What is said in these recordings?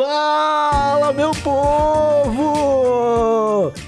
Fala, meu povo!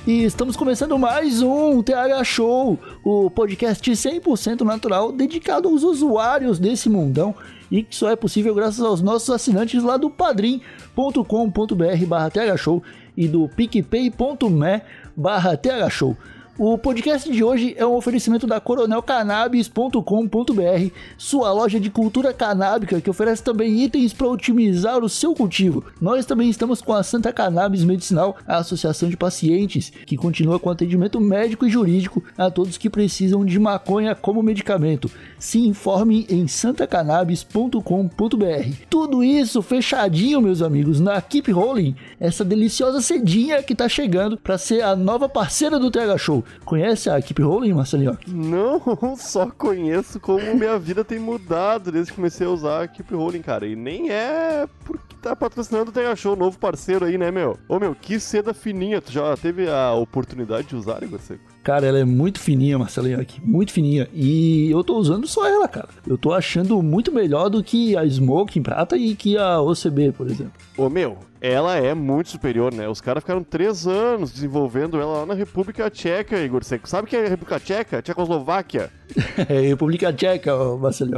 E estamos começando mais um TH Show, o podcast 100% natural dedicado aos usuários desse mundão e que só é possível graças aos nossos assinantes lá do padrim.com.br barra thshow e do picpay.me barra thshow. O podcast de hoje é um oferecimento da coronelcannabis.com.br, sua loja de cultura canábica que oferece também itens para otimizar o seu cultivo. Nós também estamos com a Santa Cannabis Medicinal, a associação de pacientes, que continua com atendimento médico e jurídico a todos que precisam de maconha como medicamento. Se informe em santacannabis.com.br. Tudo isso fechadinho, meus amigos, na Keep Rolling, essa deliciosa cedinha que está chegando para ser a nova parceira do TH Show. Conhece a Keep Rolling, Marcelinho? Não, só conheço como minha vida tem mudado desde que comecei a usar a Keep Rolling, cara. E nem é porque tá patrocinando o TH Show, novo parceiro aí, né, meu? Ô, meu, que seda fininha. Tu já teve a oportunidade de usar, Igor Seco? Cara, ela é muito fininha, Marcelinho, aqui, muito fininha. E eu tô usando só ela, cara. Eu tô achando muito melhor do que a Smoke em prata e que a OCB, por exemplo. Ô, meu, ela é muito superior, né? Os caras ficaram três anos desenvolvendo ela lá na República Tcheca, Igor Seco. Sabe o que é a República Tcheca? Tchecoslováquia. É República Tcheca,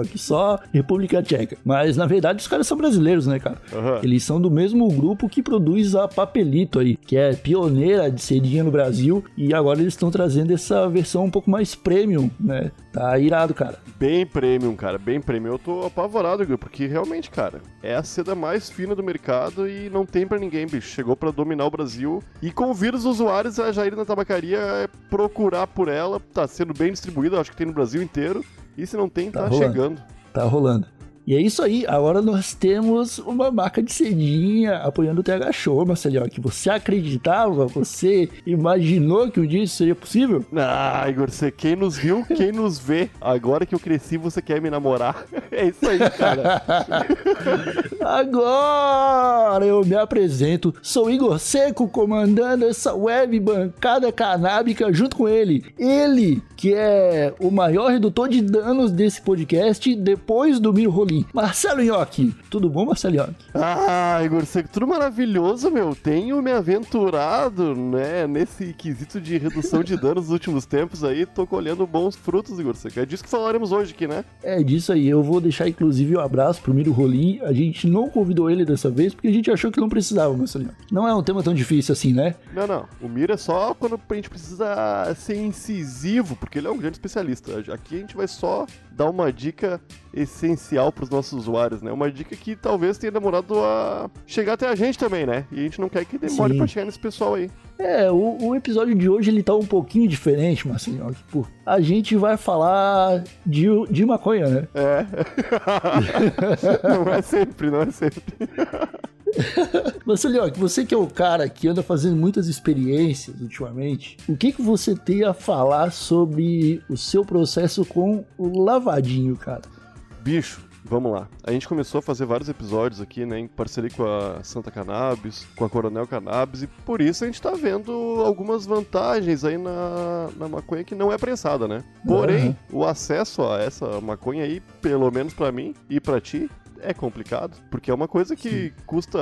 aqui só República Tcheca. Mas na verdade os caras são brasileiros, né, cara? Aham. Eles são do mesmo grupo que produz a Papelito aí, que é pioneira de cedinha no Brasil. E agora eles estão trazendo essa versão um pouco mais premium, né? Tá irado, cara. Bem premium, cara, bem premium. Eu tô apavorado, Igor, porque realmente, cara, é a seda mais fina do mercado e não tem pra ninguém, bicho. Chegou pra dominar o Brasil e convida os usuários a já ir na tabacaria é, procurar por ela. Tá sendo bem distribuída, acho que tem no Brasil inteiro. E se não tem, Tá tá, rolando. chegando. Tá rolando. E é isso aí, agora nós temos uma marca de cedinha apoiando o TH Show, Marcelinho, que você acreditava, você imaginou que um dia isso seria possível? Ah, Igor, você quem nos viu, quem nos vê. Agora que eu cresci, você quer me namorar. É isso aí, cara. Agora eu me apresento, sou Igor Seco comandando essa web bancada canábica junto com ele. Ele, que é o maior redutor de danos desse podcast depois do Miro Rolim. Marcelo Nhoque. Tudo bom, Marcelo Nhoque? Ah, Igor Seco, tudo maravilhoso, meu. Tenho me aventurado, né, nesse quesito de redução de danos nos últimos tempos aí. Tô colhendo bons frutos, Igor Seco. É disso que falaremos hoje aqui, né? É disso aí, eu vou deixar inclusive um abraço pro Miro Rolim. A gente não convidou ele dessa vez porque a gente achou que não precisava, Marcelinho. Não é um tema tão difícil assim, né? Não, não. O Mira é só quando a gente precisa ser incisivo, porque ele é um grande especialista. Aqui a gente vai só dar uma dica essencial pros nossos usuários, né? Uma dica que talvez tenha demorado a chegar até a gente também, né? E a gente não quer que demore pra chegar nesse pessoal aí. É, o, o episódio de hoje ele tá um pouquinho diferente, Marcelinho. Tipo, a gente vai falar de, de maconha, né? É. não é sempre, não é sempre. Marcelinho, você que é o cara que anda fazendo muitas experiências ultimamente, o que, que você tem a falar sobre o seu processo com o lavadinho, cara? Bicho, vamos lá. A gente começou a fazer vários episódios aqui, né, em parceria com a Santa Cannabis, com a Coronel Cannabis, e por isso a gente tá vendo algumas vantagens aí na, na maconha que não é prensada, né? Porém, o acesso a essa maconha aí, pelo menos pra mim e pra ti, é complicado, porque é uma coisa que custa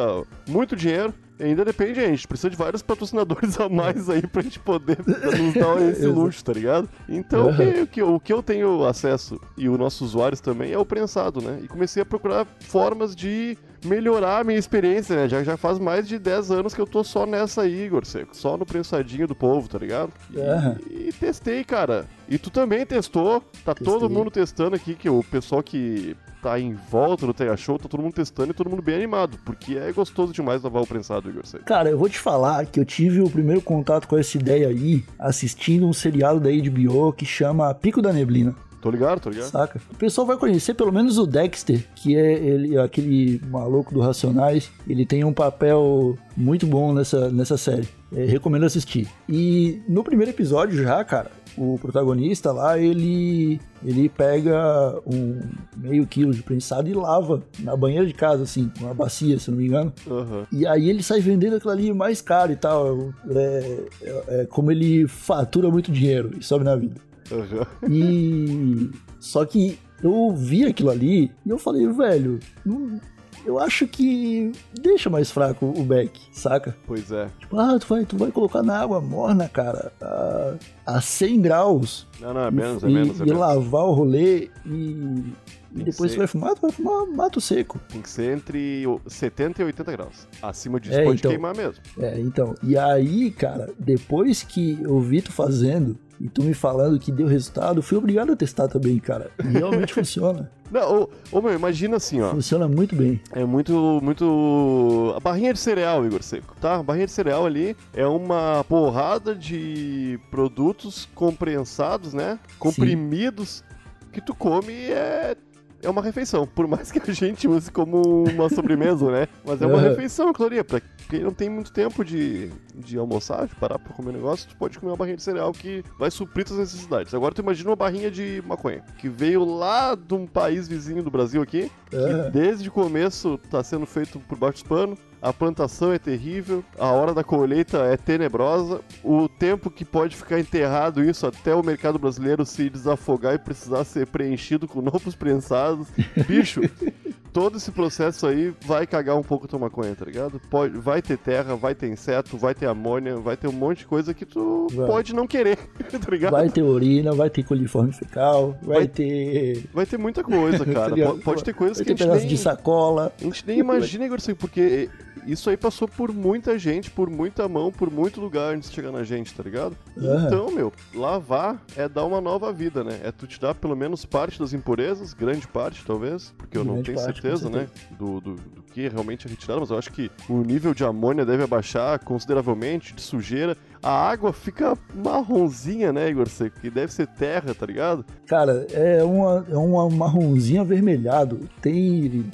muito dinheiro. Ainda depende, a gente precisa de vários patrocinadores a mais aí pra gente poder nos dar esse luxo, tá ligado? Então, o, que, o que- o que eu tenho acesso, e os nossos usuários também, é o prensado, né? E comecei a procurar formas de melhorar a minha experiência, né? Já, já faz mais de 10 anos que eu tô só nessa aí, Igor Seco. Só no prensadinho do povo, tá ligado? E, e testei, cara. E tu também testou. Tá todo Testei. mundo testando aqui, que o pessoal que tá em volta do TH Show, tá todo mundo testando e todo mundo bem animado, porque é gostoso demais lavar o prensado, Igor Seco. Cara, eu vou te falar que eu tive o primeiro contato com essa ideia aí assistindo um seriado da HBO que chama Pico da Neblina. Tô ligado, tô ligado. Saca? O pessoal vai conhecer pelo menos o Dexter, que é ele, aquele maluco do Racionais. Ele tem um papel muito bom nessa, nessa série. É, recomendo assistir. E no primeiro episódio já, cara, o protagonista lá, ele ele pega um meio quilo de prensado e lava na banheira de casa, assim, uma bacia, se não me engano. Aham. E aí ele sai vendendo aquilo ali mais caro e tal. É, é- é como ele fatura muito dinheiro e sobe na vida. Aham. E. Só que eu vi aquilo ali e eu falei, velho, não- eu acho que deixa mais fraco o Beck, saca? Pois é. Tipo, ah, tu vai, tu vai colocar na água morna, cara, a, a 100 graus. Não, não, é e- menos, é e, menos, é e menos. lavar o rolê e. E depois que tu vai fumar, tu vai fumar mato seco. Tem que ser entre o- 70 e 80 graus. Acima disso É, pode então. queimar mesmo. É, então. E aí, cara, depois que eu vi tu fazendo e tu me falando que deu resultado, fui obrigado a testar também, cara. E realmente funciona. Não, ô, ô, meu, imagina assim, ó. Funciona muito bem. É muito, muito. A barrinha de cereal, Igor Seco, tá? A barrinha de cereal ali é uma porrada de produtos comprensados, né? Comprimidos que tu come e é. É uma refeição, por mais que a gente use como uma sobremesa, né? Mas é uma Aham. refeição, Cloria. Pra quem não tem muito tempo de, de almoçar, de parar pra comer um negócio, tu pode comer uma barrinha de cereal que vai suprir tuas necessidades. Agora tu imagina uma barrinha de maconha, que veio lá de um país vizinho do Brasil aqui, que Aham. desde o começo tá sendo feito por baixo dos panos. A plantação é terrível, a hora da colheita é tenebrosa, o tempo que pode ficar enterrado isso até o mercado brasileiro se desafogar e precisar ser preenchido com novos prensados. Bicho, todo esse processo aí vai cagar um pouco tua maconha, tá ligado? Pode, vai ter terra, vai ter inseto, vai ter amônia, vai ter um monte de coisa que tu Vai. pode não querer, tá ligado? Vai ter urina, vai ter coliforme fecal, vai, Vai- ter. Vai ter muita coisa, cara. pode, ter coisas vai que a ter gente pedaço nem... de sacola. A gente nem imagina, Igor, assim, porque isso aí passou por muita gente, por muita mão, por muito lugar antes de chegar na gente, tá ligado? Aham. Então, meu, lavar é dar uma nova vida, né? É tu te dar pelo menos parte das impurezas, grande parte, talvez, porque eu não Grande tenho parte, com certeza, né? Do, do, do que realmente é retirado, mas eu acho que o nível de amônia deve abaixar consideravelmente, de sujeira. A água fica marronzinha, né, Igor Seco? Que deve ser terra, tá ligado? Cara, é uma, é uma marronzinho avermelhado. Tem,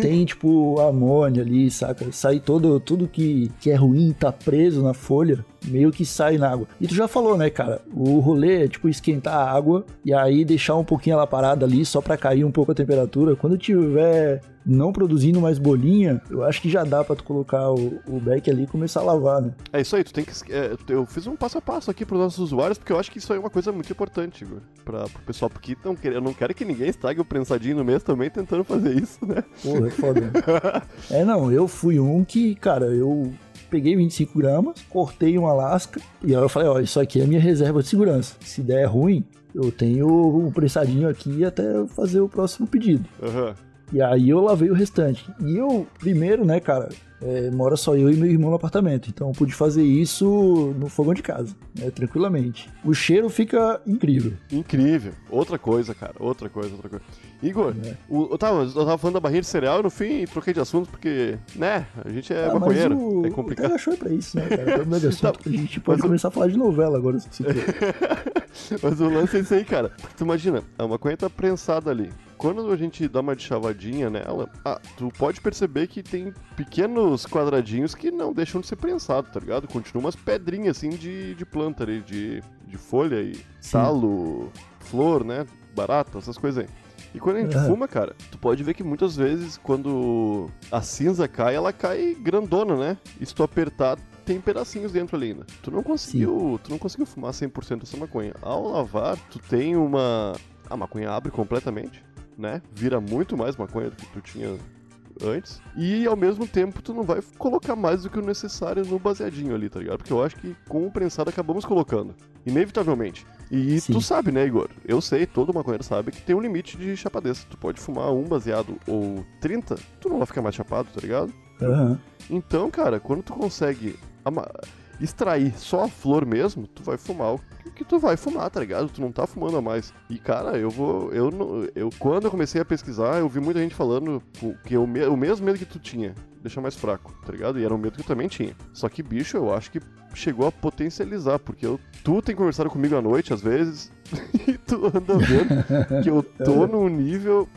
tem tipo amônia ali, saca? Sai todo, tudo que, que é ruim, tá preso na folha, meio que sai na água. E tu já falou, né, cara? O rolê é tipo esquentar a água e aí deixar um pouquinho ela parada ali só pra cair um pouco a temperatura. Quando tiver não produzindo mais bolinha, eu acho que já dá pra tu colocar o, o beck ali e começar a lavar, né? É isso aí, tu tem que. é, eu fiz um passo a passo aqui pros nossos usuários, porque eu acho que isso aí é uma coisa muito importante, Igor. Pra, pro pessoal, porque não, eu não quero que ninguém estrague o prensadinho no mês também tentando fazer isso, né? Porra, é foda. né? é, não, eu fui um que, cara, eu peguei 25 gramas, cortei uma lasca e aí eu falei, ó, isso aqui é a minha reserva de segurança. Se der ruim, eu tenho um pressadinho aqui até fazer o próximo pedido. Aham. E aí eu lavei o restante. E eu, primeiro, né, cara, é, mora só eu e meu irmão no apartamento. Então eu pude fazer isso no fogão de casa, né, tranquilamente. O cheiro fica incrível. Incrível. Outra coisa, cara. Outra coisa, outra coisa. Igor, É. o- eu, tava, eu tava falando da barrinha de cereal e no fim troquei de assunto porque, né, a gente é Ah, maconheiro. o, É o complicado. Tega Show é pra isso, né, cara? Pra de assunto, Tá, a gente pode mas o- começar a falar de novela agora, se. Mas o lance é isso aí, cara. Porque tu imagina, a maconha tá prensada ali. Quando a gente dá uma de chavadinha nela, ah, tu pode perceber que tem pequenos quadradinhos que não deixam de ser prensado, tá ligado? Continuam umas pedrinhas assim de, de planta ali, de, de folha e talo, flor, né? Barata, essas coisas aí. E quando a gente Aham. fuma, cara, tu pode ver que muitas vezes quando a cinza cai, ela cai grandona, né? E se tu apertar, tem pedacinhos dentro ali ainda. Tu não conseguiu, tu não conseguiu fumar 100% dessa maconha. Ao lavar, tu tem uma a maconha abre completamente, né? Vira muito mais maconha do que tu tinha antes. E ao mesmo tempo tu não vai colocar mais do que o necessário no baseadinho ali, tá ligado? Porque eu acho que com o prensado acabamos colocando. Inevitavelmente. E Sim. tu sabe, né, Igor? Eu sei, todo maconheiro sabe que tem um limite de chapadez. Tu pode fumar um baseado ou 30, tu não vai ficar mais chapado, tá ligado? Aham. Então, cara, quando tu consegue extrair só a flor mesmo, tu vai fumar o que- tu vai fumar, tá ligado? Tu não tá fumando a mais. E, cara, eu vou. Eu, não- eu Quando eu comecei a pesquisar, eu vi muita gente falando que o, me- o mesmo medo que tu tinha deixar mais fraco, tá ligado? E era um medo que eu também tinha. Só que, bicho, eu acho que chegou a potencializar, porque eu, tu tem conversado comigo à noite, às vezes, e tu anda vendo que eu tô num nível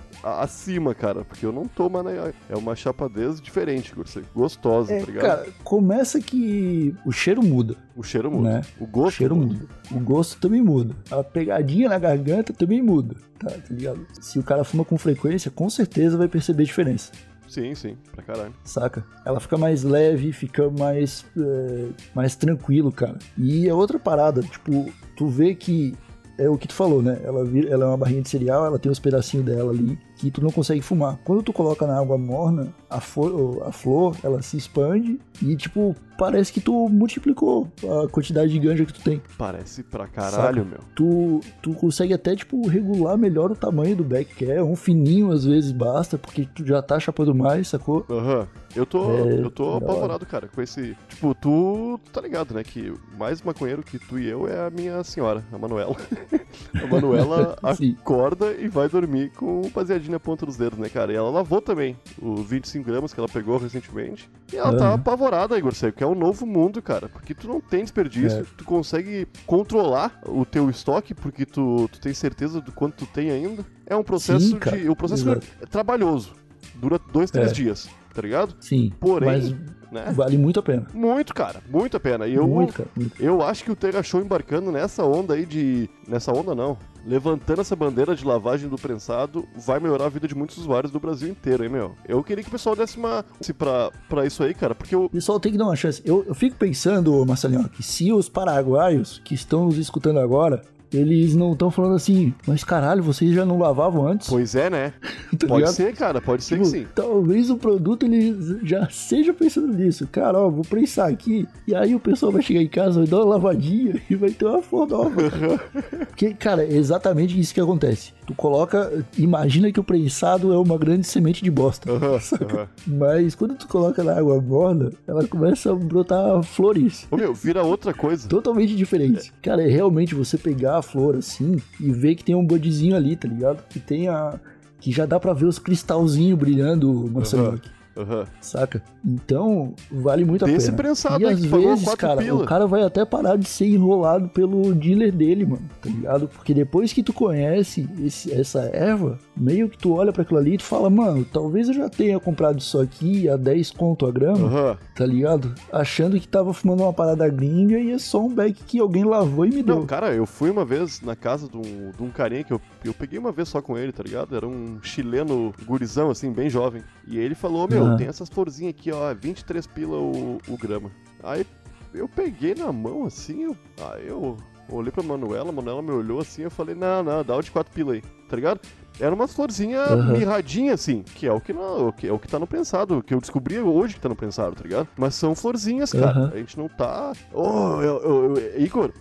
acima, cara, porque eu não tô, mano, é é uma chapadez diferente, gostosa, É, tá ligado? cara, começa que o cheiro muda, o cheiro muda, né? o o gosto cheiro muda. O gosto também muda. A pegadinha na garganta também muda, tá, tá ligado? Se o cara fuma com frequência, com certeza vai perceber diferença. Sim, sim, pra caralho. saca? Ela fica mais leve, fica mais, é, mais tranquilo, cara. E é outra parada, tipo, tu vê que é o que tu falou, né? Ela, vira- ela é uma barrinha de cereal, ela tem os pedacinhos dela ali que tu não consegue fumar. Quando tu coloca na água morna, a, fo- a flor, ela se expande e, tipo, parece que tu multiplicou a quantidade de ganja que tu tem. Parece pra caralho, meu. Tu, tu consegue até, tipo, regular melhor o tamanho do beck que é. Um fininho às vezes basta, porque tu já tá chapando mais, sacou? Aham. Eu tô, É, eu tô apavorado, cara, com esse. Tipo, tu, tu tá ligado, né? Que mais maconheiro que tu e eu é a minha senhora, a Manuela. a Manuela acorda e vai dormir com um baseadinho na ponta dos dedos, né, cara? E ela lavou também os 25 gramas que ela pegou recentemente. E ela tá Aham. apavorada, Igor Seco, que é um novo mundo, cara. Porque tu não tem desperdício, É. tu consegue controlar o teu estoque, porque tu, tu tem certeza do quanto tu tem ainda. É um processo Sim, de. O processo é trabalhoso. Dura dois, três É. dias, tá ligado? Sim. Porém, mas né? vale muito a pena. Muito, cara, muito a pena. E eu, Muito, cara. Muito. eu acho que o Terra Show embarcando nessa onda aí de. Nessa onda não. Levantando essa bandeira de lavagem do prensado vai melhorar a vida de muitos usuários do Brasil inteiro, hein, meu? Eu queria que o pessoal desse uma. Pra, pra isso aí, cara, porque. O pessoal tem que dar uma chance. Eu, eu fico pensando, Marcelinho, que se os paraguaios que estão nos escutando agora, eles não estão falando assim, mas caralho, vocês já não lavavam antes? Pois é, né? Tá Pode ligado? ser, cara, pode ser Tipo, que sim. Talvez o produto ele já seja pensando nisso. Cara, ó, vou prensar aqui. E aí o pessoal vai chegar em casa, vai dar uma lavadinha e vai ter uma flor nova. Porque, cara, é exatamente isso que acontece. Tu coloca. Imagina que o prensado é uma grande semente de bosta. Saca? aham. Mas quando tu coloca na água morna, ela começa a brotar flores. Ô, meu, vira outra coisa. Totalmente diferente. Cara, é realmente você pegar a flor assim e ver que tem um budzinho ali, tá ligado? Que tem a. Que já dá pra ver os cristalzinhos brilhando, Marcelo. Aham. Aham. Saca? Então, vale muito a Desse pena. prensado e às vezes, cara, pila. o cara vai até parar de ser enrolado pelo dealer dele, mano, tá ligado? Porque depois que tu conhece esse- essa erva, meio que tu olha pra aquilo ali e tu fala, mano, talvez eu já tenha comprado isso aqui a 10 conto a grama, Aham. tá ligado? Achando que tava fumando uma parada gringa e é só um beck que alguém lavou e me deu. Não, cara, eu fui uma vez na casa de um, de um carinha que eu, eu peguei uma vez só com ele, tá ligado? Era um chileno gurizão, assim, bem jovem. E ele falou, meu, Aham. tem essas florzinhas aqui, ó, 23 pila o, o grama. Aí eu peguei na mão, assim, eu, aí eu olhei pra Manuela, a Manuela me olhou assim, eu falei, não, não, dá o de 4 pila aí, tá ligado? Era uma florzinha Aham. mirradinha, assim, que é o que, não, que é o que tá no prensado, que eu descobri hoje que tá no prensado, tá ligado? Mas são florzinhas, cara. Aham. A gente não tá. Oh, eu, eu- eu- Igor,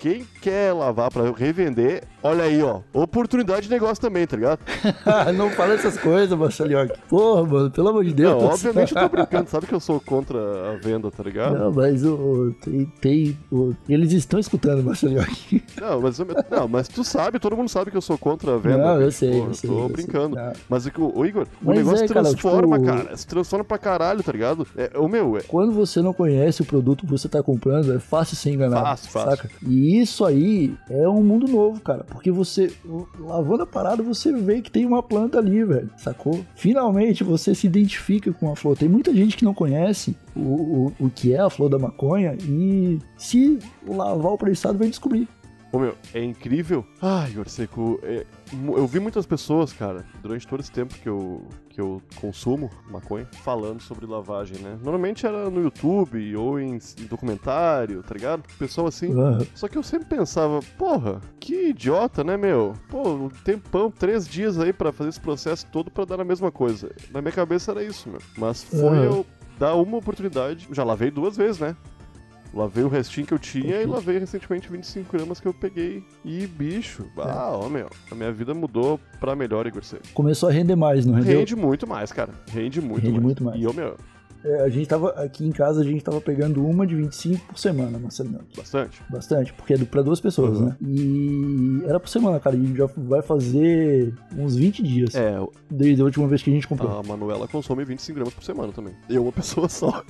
quem quer lavar pra revender, olha aí, ó. Oportunidade de negócio também, tá ligado? não fala essas coisas, Marcelinho. Porra, mano, pelo amor de Deus. Não, obviamente eu tô brincando, sabe que eu sou contra a venda, tá ligado? Não, mas o, o- tem, tem- o- eles estão escutando, Marcelinho. Não, mas, não, mas tu sabe, todo mundo sabe que eu sou contra a venda. Não, eu sei, Pô, eu sei, Tô eu sei. brincando. Não. Mas é o, ô, Igor, o Mas negócio é, cara, transforma, tipo- cara. Se transforma pra caralho, tá ligado? É, o meu, é. Quando você não conhece o produto que você tá comprando, é fácil ser enganado. Fácil, fácil. Saca? E isso aí é um mundo novo, cara. Porque você, lavando a parada, você vê que tem uma planta ali, velho. Sacou? Finalmente você se identifica com a flor. Tem muita gente que não conhece o, o, o que é a flor da maconha e se lavar o prensado vai descobrir. Ô meu, é incrível. Ai, Igor Seco, é, eu vi muitas pessoas, cara, durante todo esse tempo que eu, que eu consumo maconha, falando sobre lavagem, né? Normalmente era no YouTube ou em, em documentário, tá ligado? Pessoal assim. Aham. Só que eu sempre pensava, porra, que idiota, né, meu? Pô, um tempão, três dias aí pra fazer esse processo todo pra dar a mesma coisa. Na minha cabeça era isso, meu. Mas foi Aham. eu dar uma oportunidade. Já lavei duas vezes, né? Lavei o restinho que eu tinha e Ok. lavei recentemente 25 gramas que eu peguei. E, bicho, ah, ó, meu, a minha vida mudou pra melhor, Igor Seco. Começou a render mais, não rendeu? Rende muito mais, cara. Rende muito Rende mais. muito mais. E, ô, meu, É, a gente tava aqui em casa, a gente tava pegando uma de 25 por semana, Marcelinho. Bastante. Bastante, porque é pra duas pessoas, Uhum. né? E era por semana, cara. E já vai fazer uns 20 dias É, desde a última vez que a gente comprou. a Manuela consome 25 gramas por semana também. Eu, uma pessoa só.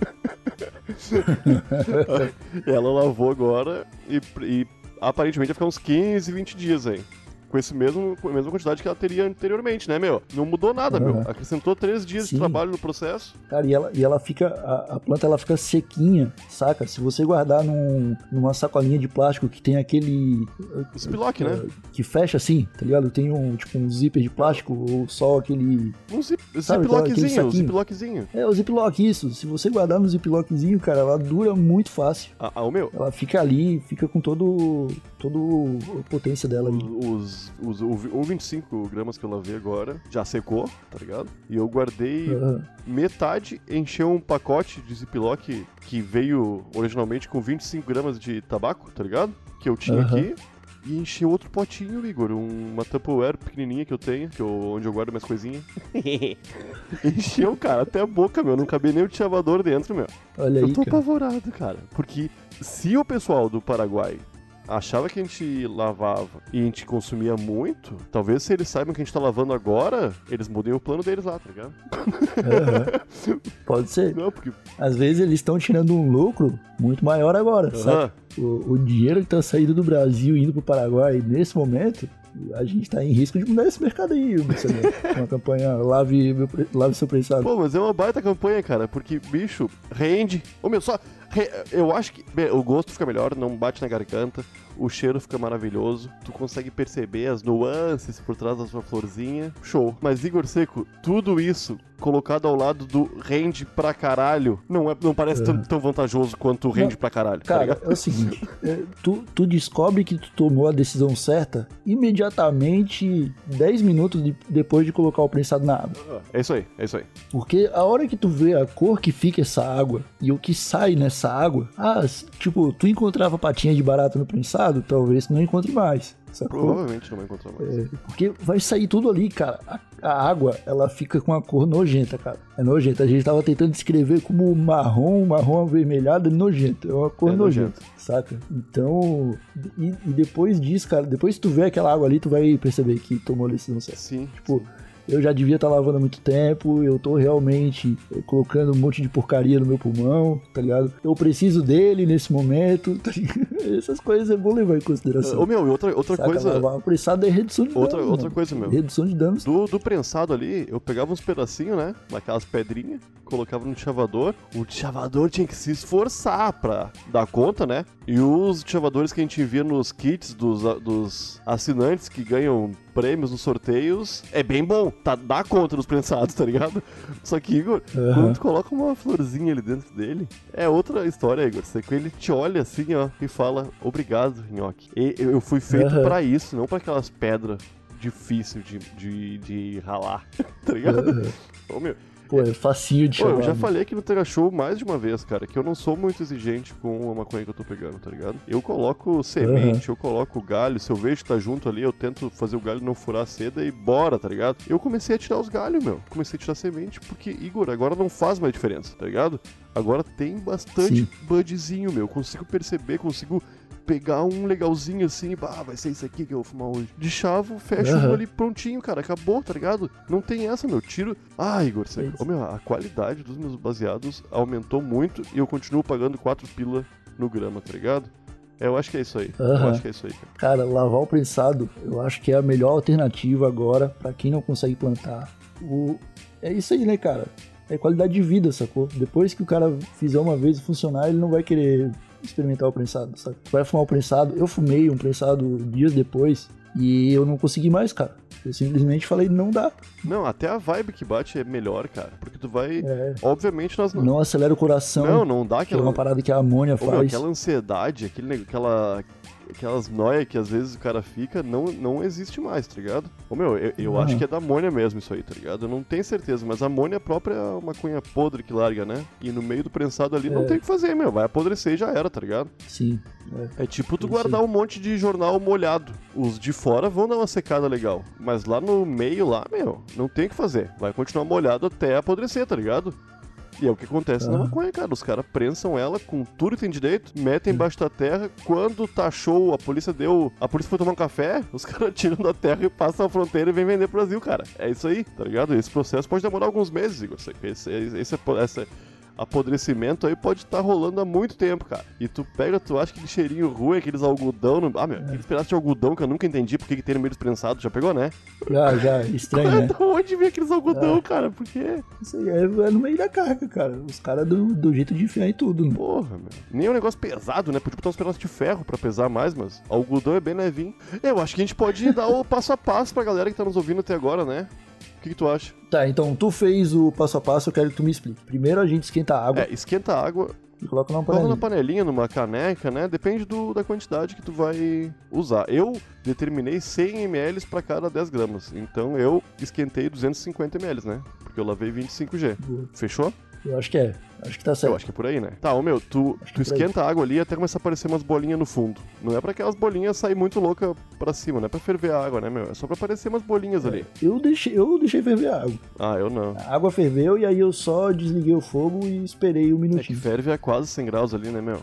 Ela lavou agora e, e aparentemente vai ficar uns 15, 20 dias aí. Com, esse mesmo, com a mesma quantidade que ela teria anteriormente, né, meu? Não mudou nada, meu. Uhum. Acrescentou 3 dias Sim. de trabalho no processo. Cara, e ela, e ela fica. A, a planta ela fica sequinha, saca? Se você guardar num, numa sacolinha de plástico que tem aquele. O Ziploc, né? Que fecha assim, tá ligado? Tem um tipo um zíper de plástico ou só aquele. Um zip, Sabe, aquele ziplockzinho, um ziplockzinho. É, o ziplock, isso. Se você guardar no ziplockzinho, cara, ela dura muito fácil. Ah, ah, o meu, Ela fica ali, fica com todo. todo a potência dela ali. os, os, o, o 25 gramas que eu lavei agora já secou, tá ligado? E eu guardei Aham. metade, encheu um pacote de Ziploc que veio originalmente com 25 gramas de tabaco, tá ligado? Que eu tinha Aham. aqui. E encheu outro potinho, Igor. um- Uma Tupperware pequenininha que eu tenho, que eu, onde eu guardo minhas coisinhas. encheu, cara, até a boca, meu. Não cabia nem o chavador dentro, meu. Olha Eu aí, tô cara. apavorado, cara. Porque se o pessoal do Paraguai achava que a gente lavava e a gente consumia muito, talvez se eles saibam que a gente tá lavando agora, eles mudem o plano deles lá, tá ligado? Aham. Pode ser. Não, porque. Às vezes eles estão tirando um lucro muito maior agora, sabe? Aham. O, o dinheiro que tá saindo do Brasil e indo pro Paraguai nesse momento, a gente tá em risco de mudar esse mercado aí, Marcelo. Com a campanha Lave, lave seu prensado. Pô, mas é uma baita campanha, cara, porque, bicho, rende. Ô, meu, só. Eu acho que bem, o gosto fica melhor, não bate na garganta, o cheiro fica maravilhoso, tu consegue perceber as nuances por trás da sua florzinha. Show. Mas, Igor Seco, tudo isso colocado ao lado do rende pra caralho, não, é, não parece tão, tão vantajoso quanto o rende Não, pra caralho. tá Cara, ligado? é o seguinte, é, tu, tu descobre que tu tomou a decisão certa imediatamente 10 minutos de- depois de colocar o prensado na água. É isso aí, é isso aí. Porque a hora que tu vê a cor que fica essa água e o que sai nessa água, ah, tipo, tu encontrava patinha de barata no prensado, talvez tu não encontre mais. Sacou? Provavelmente não vai encontrar mais. É, porque vai sair tudo ali, cara. A, a água, ela fica com uma cor nojenta, cara. É nojenta. A gente tava tentando descrever como marrom, marrom avermelhado, é nojento. É uma cor É nojenta, saca? Então, e, e depois disso, cara, depois que tu vê aquela água ali, tu vai perceber que tomou a decisão certa. Sim. Tipo, eu já devia estar lavando há muito tempo, eu tô realmente eh, colocando um monte de porcaria no meu pulmão, tá ligado? Eu preciso dele nesse momento, tá ligado? Essas coisas é bom levar em consideração. Ô, meu, e outra, outra Saca? coisa. Lavar prensado é redução de Outra- danos. outra mano. coisa, meu. Redução de danos. Do, do prensado ali, eu pegava uns pedacinhos, né? Daquelas pedrinhas, colocava no chavador. O chavador tinha que se esforçar pra dar conta, né? E os chavadores que a gente envia nos kits dos, dos assinantes que ganham prêmios nos sorteios é bem bom. Tá, dá conta dos prensados, tá ligado? Só que, Igor, Aham. quando tu coloca uma florzinha ali dentro dele, é outra história, Igor. Você, ele te olha assim, ó, e fala, obrigado, Nhoque. E eu fui feito Aham. pra isso, não pra aquelas pedras difícil de, de, de ralar, tá ligado? Ô, meu, Pô, é facinho de Pô, chamar. eu já mano. falei aqui no Tega Show mais de uma vez, cara, que eu não sou muito exigente com a maconha que eu tô pegando, tá ligado? Eu coloco semente, eu coloco galho, se eu vejo que tá junto ali, eu tento fazer o galho não furar a seda e bora, tá ligado? Eu comecei a tirar os galhos, meu. Comecei a tirar semente, porque, Igor, agora não faz mais diferença, tá ligado? Agora tem bastante Sim. budzinho, meu. Consigo perceber, consigo pegar um legalzinho assim, bah, vai ser isso aqui que eu vou fumar hoje. De chavo, fecho Aham. um ali prontinho, cara, acabou, tá ligado? Não tem essa, meu, tiro... Ah, Igor, sério, ô, meu, a qualidade dos meus baseados aumentou muito e eu continuo pagando 4 pila no grama, tá ligado? É, eu acho que é isso aí, eu Aham. acho que é isso aí, cara. Cara, lavar o prensado, eu acho que é a melhor alternativa agora pra quem não consegue plantar. O... É isso aí, né, cara? É qualidade de vida, sacou? Depois que o cara fizer uma vez funcionar, ele não vai querer experimentar o prensado, sabe? Tu vai fumar o prensado. Eu fumei um prensado dias depois e eu não consegui mais, cara. Eu simplesmente falei, não dá. Não, até a vibe que bate é melhor, cara, porque tu vai... É, Obviamente nós não... não acelera o coração. Não, não dá que é uma aquela... parada que a amônia Ô, meu, faz. aquela ansiedade, aquele, aquela, aquelas noias que às vezes o cara fica, não, não existe mais, tá ligado? Ô meu, eu, eu Aham. acho que é da amônia mesmo isso aí, tá ligado? Eu não tenho certeza, mas a amônia própria é uma cunha podre que larga, né? E no meio do prensado ali não É. tem o que fazer, meu. Vai apodrecer e já era, tá ligado? Sim. É tipo tu guardar um monte de jornal molhado. Os de fora vão dar uma secada legal. Mas lá no meio, lá, meu, não tem o que fazer. Vai continuar molhado até apodrecer, tá ligado? E é o que acontece na Ah. maconha, cara. Os caras prensam ela com tudo que tem direito, metem embaixo da terra. Quando tá show, a polícia deu. A polícia foi tomar um café, os caras tiram da terra e passam a fronteira e vem vender pro Brasil, cara. É isso aí, tá ligado? Esse processo pode demorar alguns meses, Igor. Esse, esse, esse, esse apodrecimento aí pode estar rolando há muito tempo, cara. E tu pega, tu acha aquele cheirinho ruim, aqueles algodão. No... Ah, meu, aqueles pedaços de algodão que eu nunca entendi porque que tem no meio dos prensados. Já pegou, né? Já, já, estranho, né? da onde vem aqueles algodão, cara? Por quê? Isso aí é, é no meio da carga, cara. Os caras do, do jeito de enfiar em tudo. né? Porra, meu. Nem é um negócio pesado, né? Podia botar uns pedaços de ferro pra pesar mais, mas algodão é bem levinho. Eu acho que a gente pode dar o passo a passo pra galera que tá nos ouvindo até agora, né? O que, que tu acha? Tá, então tu fez o passo a passo, eu quero que tu me explique. Primeiro a gente esquenta a água É, esquenta a água, e coloca numa coloca na panelinha. panelinha, numa caneca, né? Depende do, da quantidade que tu vai usar. Eu determinei 100 ml pra cada 10 gramas. Então eu esquentei 250 ml, né? Porque eu lavei 25G. Boa. Fechou? Eu acho que é. Acho que tá certo. Eu acho que é por aí, né? Tá, ô meu, tu, tu que é aí. esquenta a água ali até começar a aparecer umas bolinhas no fundo. Não é pra aquelas bolinhas sair muito louca pra cima, não é pra ferver a água, né, meu? É só pra aparecer umas bolinhas ali. Eu deixei, eu deixei ferver a água. Ah, eu não. A água ferveu e aí eu só desliguei o fogo e esperei um É que minutinho. ferve a quase 100 graus ali, né, meu?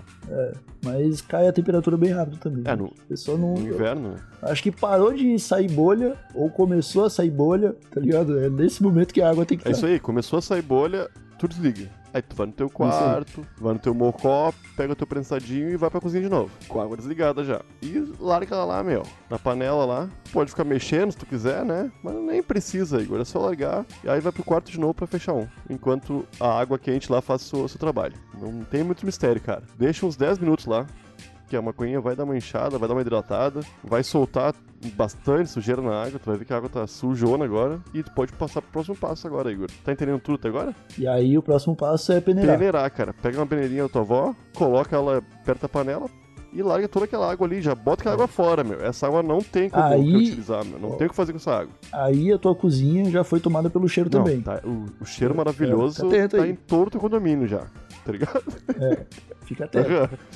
Mas cai a temperatura bem rápido também. É, no, não. no inverno? Acho que parou de sair bolha, ou começou a sair bolha, tá ligado? É nesse momento que a água tem que É estar. isso aí, começou a sair bolha, tu desliga. Aí tu vai no teu quarto, vai no teu mocó, pega o teu prensadinho e vai pra cozinha de novo. Com a água desligada já. E larga ela lá, meu. Na panela lá. Pode ficar mexendo se tu quiser, né? Mas nem precisa, Igor. É só largar. E aí vai pro quarto de novo pra fechar um. Enquanto a água quente lá faz o seu, seu trabalho. Não tem muito mistério, cara. Deixa uns 10 minutos lá. Que a maconhinha vai dar uma inchada, vai dar uma hidratada, vai soltar bastante sujeira na água, tu vai ver que a água tá sujona agora, e tu pode passar pro próximo passo agora, Igor. Tá entendendo tudo até agora? E aí o próximo passo é peneirar. Peneirar, cara. Pega uma peneirinha da tua avó, coloca ela perto da panela e larga toda aquela água ali, já bota aquela água fora, meu. Essa água não tem como Aí- utilizar, meu. Não tem o que fazer com essa água. Aí a tua cozinha já foi tomada pelo cheiro Não, também. tá- o, o cheiro maravilhoso fica atento tá aí. em todo o condomínio já, tá ligado? Fica até.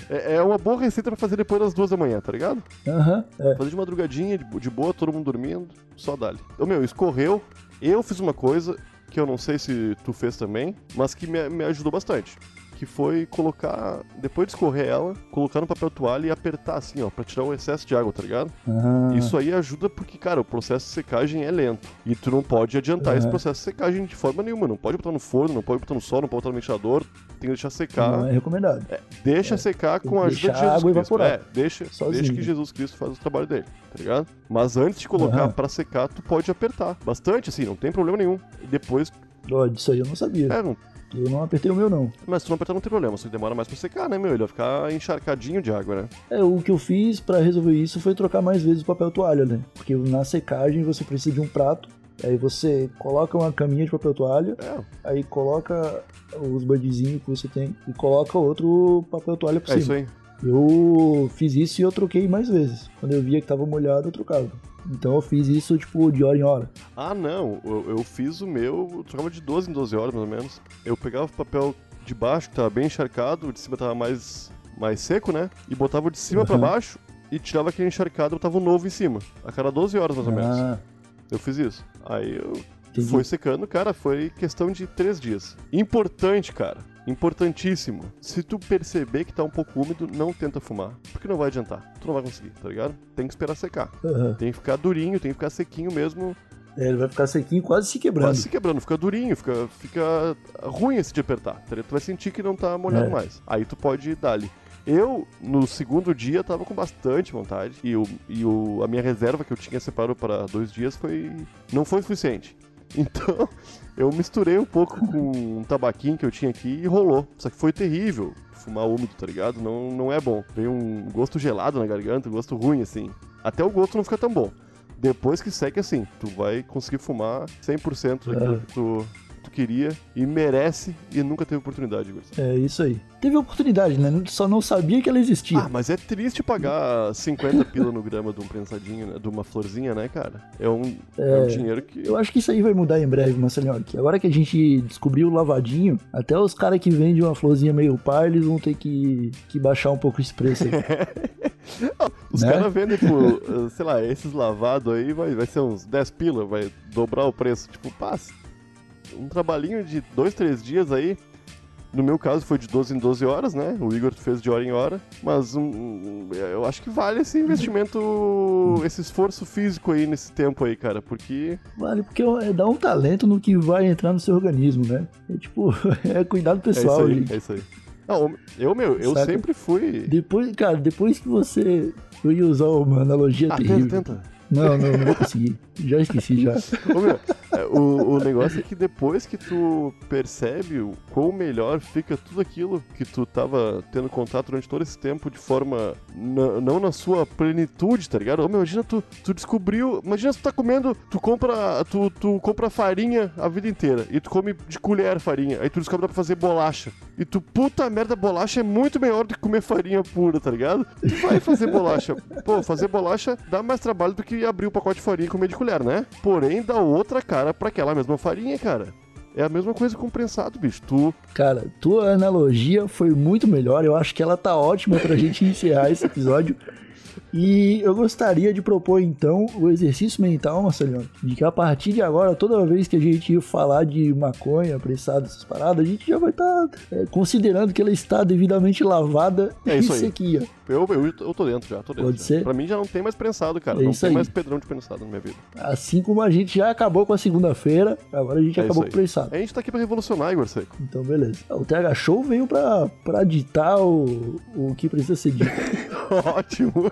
É, é uma boa receita pra fazer depois das duas da manhã, tá ligado? Aham, é. Fazer de madrugadinha, de, de boa, todo mundo dormindo, só dali. Ô meu, escorreu. Eu fiz uma coisa que eu não sei se tu fez também, mas que me, me ajudou bastante. Que foi colocar, depois de escorrer ela, colocar no papel toalha e apertar assim, ó, pra tirar o excesso de água, tá ligado? Ah, Isso aí ajuda porque, cara, o processo de secagem é lento. E tu não pode adiantar esse processo de secagem de forma nenhuma. Não pode botar no forno, não pode botar no sol, não pode botar no ventilador. Tem que deixar secar. Não é recomendado. Deixa secar tem com a ajuda de Jesus água Cristo. evaporar. É, deixa, Sozinho. deixa que Jesus Cristo faz o trabalho dele, tá ligado? Mas antes de colocar Aham. pra secar, tu pode apertar. Bastante, assim, não tem problema nenhum. E depois, Ó, disso aí eu não sabia. é, não, Eu não apertei o meu, não. mas se tu não apertar não tem problema, só que demora mais pra secar, né, meu? Ele vai ficar encharcadinho de água, né? É, o que eu fiz pra resolver isso foi trocar mais vezes o papel toalha, né? Porque na secagem você precisa de um prato, aí você coloca uma caminha de papel toalha, É, aí coloca os bandizinhos que você tem e coloca outro papel toalha por é isso cima. aí. Eu fiz isso e eu troquei mais vezes. Quando eu via que tava molhado, eu trocava. Então eu fiz isso, tipo, de hora em hora. Ah, não, eu, eu fiz o meu, eu trocava de 12 em 12 horas, mais ou menos. Eu pegava o papel de baixo, que tava bem encharcado, o de cima tava mais, mais seco, né? E botava o de cima pra Aham. baixo e tirava aquele encharcado e botava o novo em cima. A cada 12 horas, mais ou menos. Ah, Eu fiz isso. Aí eu entendi. foi secando, cara, foi questão de três dias. Importante, cara. Importantíssimo. Se tu perceber que tá um pouco úmido, não tenta fumar. Porque não vai adiantar. Tu não vai conseguir, tá ligado? Tem que esperar secar. Aham. Tem que ficar durinho, tem que ficar sequinho mesmo. É, ele vai ficar sequinho, quase se quebrando. Quase se quebrando, fica durinho, fica, fica ruim esse de apertar. tá? Tu vai sentir que não tá molhado É. mais. Aí tu pode dar ali. Eu, no segundo dia, tava com bastante vontade. E, o, e o, a minha reserva que eu tinha separado para dois dias foi. não foi suficiente. Então, eu misturei um pouco com um tabaquinho que eu tinha aqui e rolou. Só que foi terrível fumar úmido, tá ligado? Não, não é bom. Vem um gosto gelado na garganta, um gosto ruim, assim. Até o gosto não fica tão bom. Depois que seca, assim, tu vai conseguir fumar 100% daquilo É. que tu queria e merece e nunca teve oportunidade, Igor. É isso aí. Teve oportunidade, né? Só não sabia que ela existia. Ah, mas é triste pagar 50 pila no grama de um prensadinho, né? De uma florzinha, né, cara? É um, é... um dinheiro que. Eu acho que isso aí vai mudar em breve, Marcelinho. Que agora que a gente descobriu o lavadinho, até os caras que vendem uma florzinha meio par, eles vão ter que, que baixar um pouco esse preço aí. Os né? caras vendem por, eh, sei lá, esses lavados aí vai, vai ser uns 10 pila, vai dobrar o preço. Tipo, passa. Um trabalhinho de dois, três dias aí, No meu caso foi de 12 em 12 horas, né? O Igor fez de hora em hora. Mas um, um, eu acho que vale esse investimento, esse esforço físico aí nesse tempo aí, cara. Porque. Vale, porque é dar um talento no que vai entrar no seu organismo, né? É tipo, é cuidado pessoal, é isso aí, gente. É isso aí. Não, eu, meu, eu Saca? sempre fui. Depois, cara, depois que você. Eu ia usar uma analogia Ah, terrível. tenta, tenta. Não, não, não vou conseguir. Já esqueci já. Ô, meu, é, o, o negócio é que depois que tu percebe o quão melhor fica tudo aquilo que tu tava tendo contato durante todo esse tempo de forma não na sua plenitude, tá ligado? Ô, meu, imagina tu, tu descobriu. Imagina tu tá comendo, tu compra. Tu, tu compra farinha a vida inteira e tu come de colher farinha. Aí tu descobre pra fazer bolacha. E tu, puta merda, bolacha é muito melhor do que comer farinha pura, tá ligado? Tu vai fazer bolacha. Pô, fazer bolacha dá mais trabalho do que abrir o pacote de farinha e comer de colher, né? Porém, dá outra cara pra aquela mesma farinha, cara. É a mesma coisa com prensado, bicho. Tu. Cara, tua analogia foi muito melhor. Eu acho que ela tá ótima pra gente encerrar esse episódio. E eu gostaria de propor então o exercício mental, Marcelinho, de que a partir de agora, toda vez que a gente falar de maconha, prensado, essas paradas, a gente já vai estar considerando que ela está devidamente lavada É e isso aí. sequia. Eu, eu, eu tô dentro já, tô dentro. Pode já. ser? Pra mim já não tem mais prensado, cara. É não tem aí. mais pedrão de prensado na minha vida. Assim como a gente já acabou com a segunda-feira, agora a gente É acabou com o aí. A gente tá aqui pra revolucionar, Igor Seco. Então, beleza. O TH Show veio pra, pra ditar o, o que precisa ser dito. Ótimo.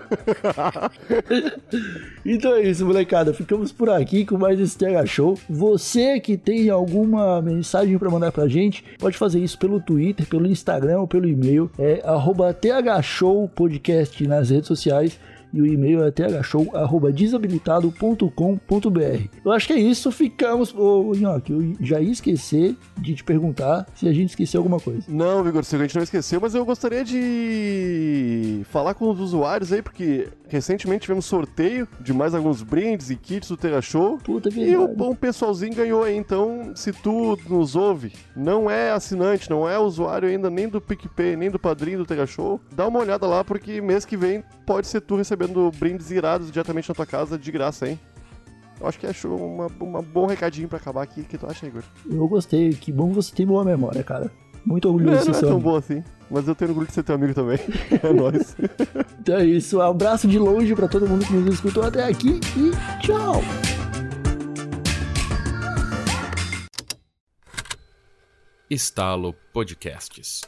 Então é isso, molecada. Ficamos por aqui com mais esse TH Show. Você que tem alguma mensagem pra mandar pra gente, pode fazer isso pelo Twitter, pelo Instagram ou pelo e-mail. É arroba thshowpodcast nas redes sociais. E o e-mail é thshow.desabilitado.com.br. Eu acho que é isso. Ficamos. Ô, Nhoque, eu já ia esquecer de te perguntar se a gente esqueceu alguma coisa. Não, Vigor Seco, a gente não esqueceu, mas eu gostaria de falar com os usuários aí, porque recentemente tivemos sorteio de mais alguns brindes e kits do Terra Show. Puta E o, um pessoalzinho ganhou aí, então se tu nos ouve, não é assinante, não é usuário ainda nem do PicPay, nem do padrinho do Tega Show, dá uma olhada lá, porque mês que vem pode ser tu recebendo brindes irados diretamente na tua casa de graça, hein? Eu acho que achou uma, uma bom recadinho pra acabar aqui. O que tu acha, Igor? Eu gostei. Que bom você tem boa memória, cara. Muito Não, orgulhoso é- não ser é tão bom assim, mas eu tenho orgulho de ser teu amigo também. É nóis. Então é isso. Um abraço de longe pra todo mundo que nos escutou até aqui e tchau! Estalo Podcasts.